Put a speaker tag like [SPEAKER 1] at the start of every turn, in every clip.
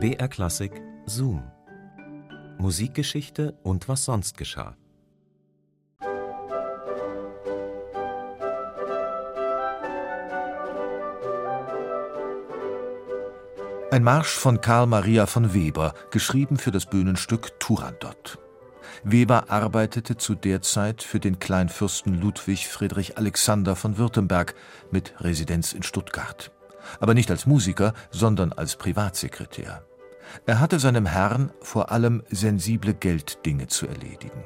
[SPEAKER 1] BR Klassik Zoom. Musikgeschichte und was sonst geschah.
[SPEAKER 2] Ein Marsch von Karl Maria von Weber, geschrieben für das Bühnenstück Turandot. Weber arbeitete zu der Zeit für den Kleinfürsten Ludwig Friedrich Alexander von Württemberg mit Residenz in Stuttgart. Aber nicht als Musiker, sondern als Privatsekretär. Er hatte seinem Herrn vor allem sensible Gelddinge zu erledigen.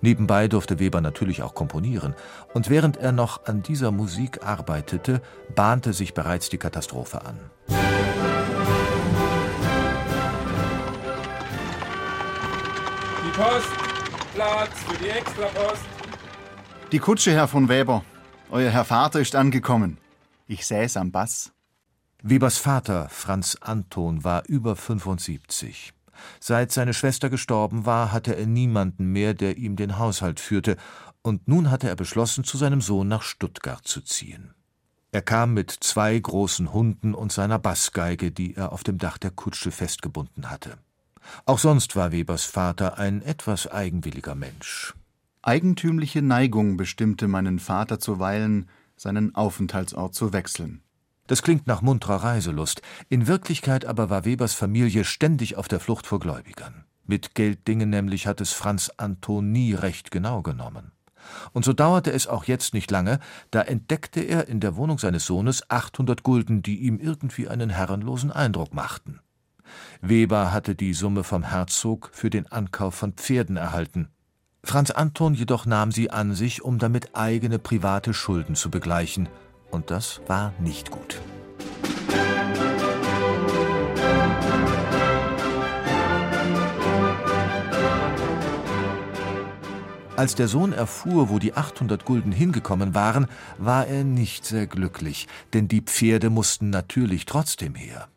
[SPEAKER 2] Nebenbei durfte Weber natürlich auch komponieren, und während er noch an dieser Musik arbeitete, bahnte sich bereits die Katastrophe an.
[SPEAKER 3] Die Post! Platz für die Extrapost!
[SPEAKER 4] Die Kutsche, Herr von Weber. Euer Herr Vater ist angekommen. Ich säß am Bass.
[SPEAKER 2] Webers Vater, Franz Anton, war über 75. Seit seine Schwester gestorben war, hatte er niemanden mehr, der ihm den Haushalt führte, und nun hatte er beschlossen, zu seinem Sohn nach Stuttgart zu ziehen. Er kam mit zwei großen Hunden und seiner Bassgeige, die er auf dem Dach der Kutsche festgebunden hatte. Auch sonst war Webers Vater ein etwas eigenwilliger Mensch.
[SPEAKER 4] Eigentümliche Neigung bestimmte meinen Vater zuweilen, seinen Aufenthaltsort zu wechseln.
[SPEAKER 2] Das klingt nach munterer Reiselust. In Wirklichkeit aber war Webers Familie ständig auf der Flucht vor Gläubigern. Mit Gelddingen nämlich hat es Franz Anton nie recht genau genommen. Und so dauerte es auch jetzt nicht lange, da entdeckte er in der Wohnung seines Sohnes 800 Gulden, die ihm irgendwie einen herrenlosen Eindruck machten. Weber hatte die Summe vom Herzog für den Ankauf von Pferden erhalten. Franz Anton jedoch nahm sie an sich, um damit eigene private Schulden zu begleichen – und das war nicht gut. Als der Sohn erfuhr, wo die 800 Gulden hingekommen waren, war er nicht sehr glücklich, denn die Pferde mussten natürlich trotzdem her.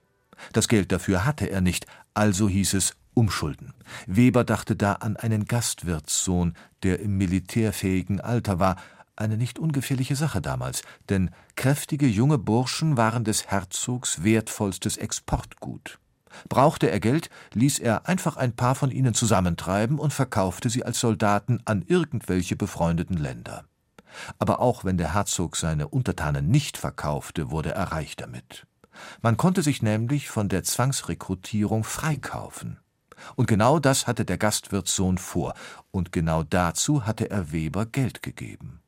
[SPEAKER 2] Das Geld dafür hatte er nicht, also hieß es umschulden. Weber dachte da an einen Gastwirtssohn, der im militärfähigen Alter war, eine nicht ungefährliche Sache damals, denn kräftige junge Burschen waren des Herzogs wertvollstes Exportgut. Brauchte er Geld, ließ er einfach ein paar von ihnen zusammentreiben und verkaufte sie als Soldaten an irgendwelche befreundeten Länder. Aber auch wenn der Herzog seine Untertanen nicht verkaufte, wurde er reich damit. Man konnte sich nämlich von der Zwangsrekrutierung freikaufen. Und genau das hatte der Gastwirtssohn vor, und genau dazu hatte er Weber Geld gegeben.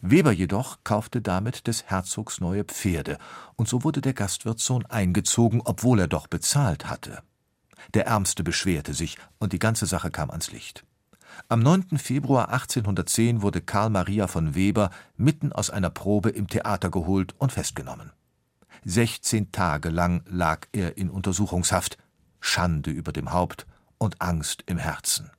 [SPEAKER 2] Weber jedoch kaufte damit des Herzogs neue Pferde, und so wurde der Gastwirtssohn eingezogen, obwohl er doch bezahlt hatte. Der Ärmste beschwerte sich, und die ganze Sache kam ans Licht. Am 9. Februar 1810 wurde Karl Maria von Weber mitten aus einer Probe im Theater geholt und festgenommen. Sechzehn Tage lang lag er in Untersuchungshaft, Schande über dem Haupt und Angst im Herzen.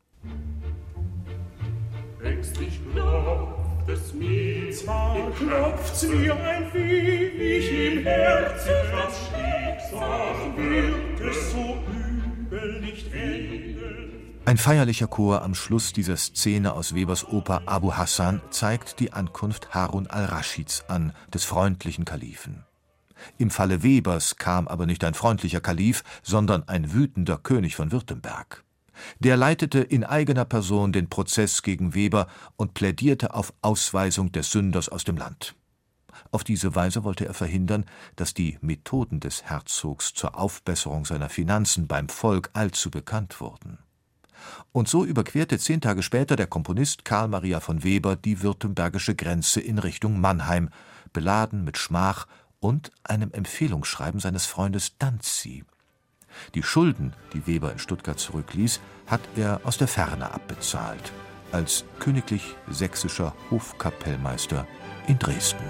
[SPEAKER 5] Ängstlich blau es mir. Zwar klopft's mir ein wenig im Herzen, das Schicksal wird es so übel nicht enden.
[SPEAKER 2] Ein feierlicher Chor am Schluss dieser Szene aus Webers Oper Abu Hassan zeigt die Ankunft Harun al-Raschids an, des freundlichen Kalifen. Im Falle Webers kam aber nicht ein freundlicher Kalif, sondern ein wütender König von Württemberg. Der leitete in eigener Person den Prozess gegen Weber und plädierte auf Ausweisung des Sünders aus dem Land. Auf diese Weise wollte er verhindern, dass die Methoden des Herzogs zur Aufbesserung seiner Finanzen beim Volk allzu bekannt wurden. Und so überquerte zehn Tage später der Komponist Karl Maria von Weber die württembergische Grenze in Richtung Mannheim, beladen mit Schmach und einem Empfehlungsschreiben seines Freundes Danzi. Die Schulden, die Weber in Stuttgart zurückließ, hat er aus der Ferne abbezahlt, als königlich sächsischer Hofkapellmeister in Dresden.